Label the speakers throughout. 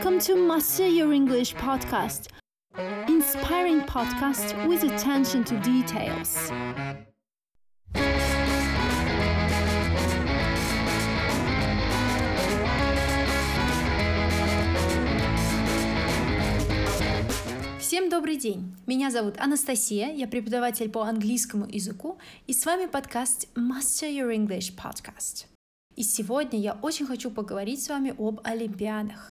Speaker 1: Welcome to Master Your English podcast, inspiring podcast with attention to details. Всем добрый день! Меня зовут Анастасия, я преподаватель по английскому языку, и с вами подкаст Master Your English Podcast. И сегодня я очень хочу поговорить с вами об Олимпиадах.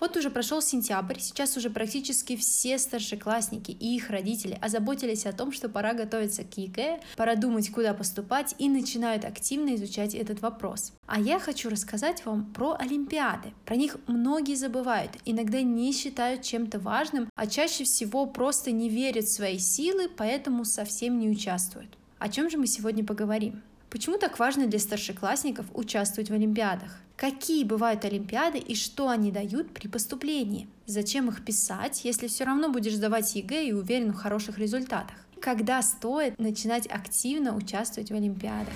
Speaker 1: Вот уже прошел сентябрь, сейчас уже практически все старшеклассники и их родители озаботились о том, что пора готовиться к ЕГЭ, пора думать, куда поступать и начинают активно изучать этот вопрос. А я хочу рассказать вам про Олимпиады. Про них многие забывают, иногда не считают чем-то важным, а чаще всего просто не верят в свои силы, поэтому совсем не участвуют. О чем же мы сегодня поговорим? Почему так важно для старшеклассников участвовать в Олимпиадах? Какие бывают Олимпиады и что они дают при поступлении? Зачем их писать, если все равно будешь сдавать ЕГЭ и уверен в хороших результатах? Когда стоит начинать активно участвовать в Олимпиадах?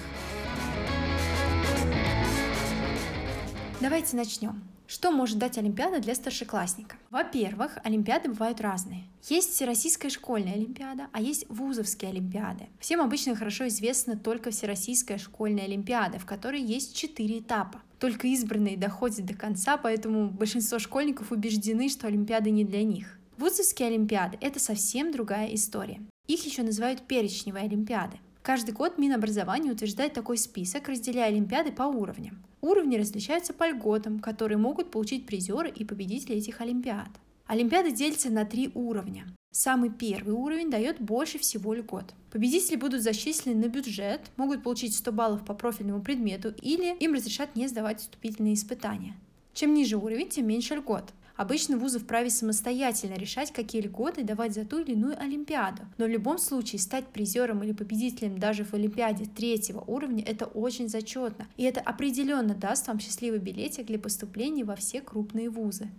Speaker 1: Давайте начнем. Что может дать Олимпиада для старшеклассника? Во-первых, Олимпиады бывают разные. Есть Всероссийская школьная Олимпиада, а есть вузовские Олимпиады. Всем обычно хорошо известна только Всероссийская школьная Олимпиада, в которой есть четыре этапа. Только избранные доходят до конца, поэтому большинство школьников убеждены, что Олимпиады не для них. Вузовские Олимпиады — это совсем другая история. Их еще называют перечневые Олимпиады. Каждый год Минобразование утверждает такой список, разделяя Олимпиады по уровням. Уровни различаются по льготам, которые могут получить призеры и победители этих Олимпиад. Олимпиады делятся на три уровня. Самый первый уровень дает больше всего льгот. Победители будут зачислены на бюджет, могут получить 100 баллов по профильному предмету или им разрешат не сдавать вступительные испытания. Чем ниже уровень, тем меньше льгот. Обычно вузы вправе самостоятельно решать, какие льготы давать за ту или иную Олимпиаду. Но в любом случае стать призером или победителем даже в Олимпиаде третьего уровня – это очень зачетно. И это определенно даст вам счастливый билетик для поступления во все крупные вузы.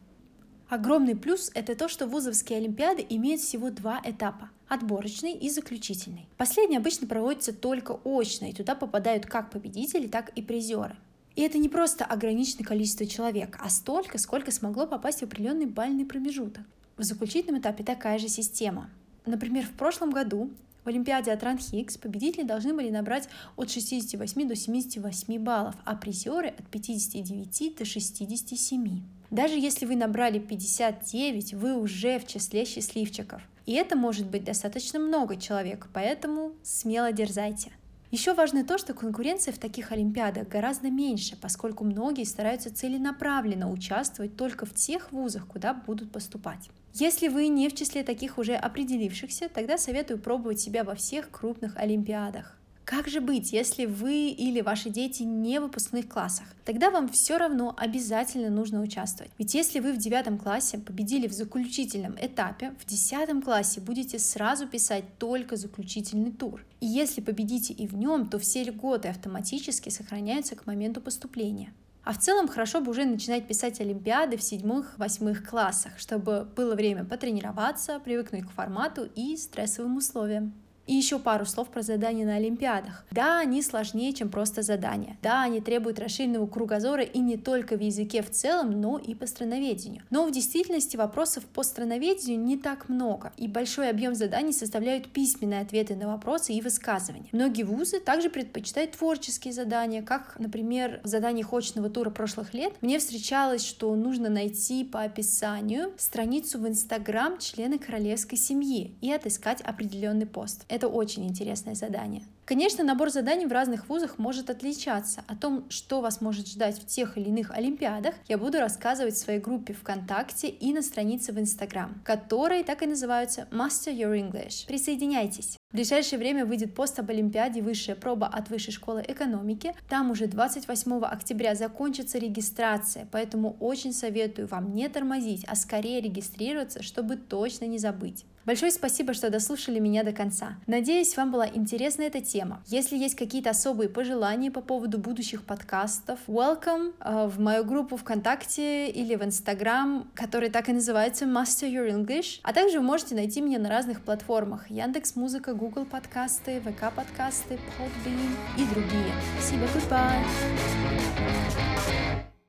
Speaker 1: Огромный плюс – это то, что вузовские олимпиады имеют всего два этапа – отборочный и заключительный. Последний обычно проводится только очно, и туда попадают как победители, так и призеры. И это не просто ограниченное количество человек, а столько, сколько смогло попасть в определенный бальный промежуток. В заключительном этапе такая же система. Например, в прошлом году в Олимпиаде от Ранхикс победители должны были набрать от 68 до 78 баллов, а призеры от 59 до 67. Даже если вы набрали 59, вы уже в числе счастливчиков. И это может быть достаточно много человек, поэтому смело дерзайте. Еще важно то, что конкуренция в таких олимпиадах гораздо меньше, поскольку многие стараются целенаправленно участвовать только в тех вузах, куда будут поступать. Если вы не в числе таких уже определившихся, тогда советую пробовать себя во всех крупных олимпиадах. Как же быть, если вы или ваши дети не в выпускных классах? Тогда вам все равно обязательно нужно участвовать. Ведь если вы в девятом классе победили в заключительном этапе, в десятом классе будете сразу писать только заключительный тур. И если победите и в нем, то все льготы автоматически сохраняются к моменту поступления. А в целом хорошо бы уже начинать писать олимпиады в седьмых-восьмых классах, чтобы было время потренироваться, привыкнуть к формату и стрессовым условиям. И еще пару слов про задания на Олимпиадах. Да, они сложнее, чем просто задания. Да, они требуют расширенного кругозора и не только в языке в целом, но и по страноведению. Но в действительности вопросов по страноведению не так много, и большой объем заданий составляют письменные ответы на вопросы и высказывания. Многие вузы также предпочитают творческие задания, как, например, в заданиях очного тура прошлых лет мне встречалось, что нужно найти по описанию страницу в Инстаграм члена королевской семьи и отыскать определенный пост. Это очень интересное задание. Конечно, набор заданий в разных вузах может отличаться. О том, что вас может ждать в тех или иных олимпиадах, я буду рассказывать в своей группе ВКонтакте и на странице в Инстаграм, которые так и называются Master Your English. Присоединяйтесь! В ближайшее время выйдет пост об Олимпиаде «Высшая проба» от Высшей школы экономики. Там уже 28 октября закончится регистрация, поэтому очень советую вам не тормозить, а скорее регистрироваться, чтобы точно не забыть. Большое спасибо, что дослушали меня до конца. Надеюсь, вам была интересна эта тема. Если есть какие-то особые пожелания по поводу будущих подкастов, welcome uh, в мою группу ВКонтакте или в Инстаграм, который так и называется Master Your English. А также вы можете найти меня на разных платформах Яндекс Музыка, Google подкасты, ВК подкасты, Podbean и другие. Спасибо, goodbye!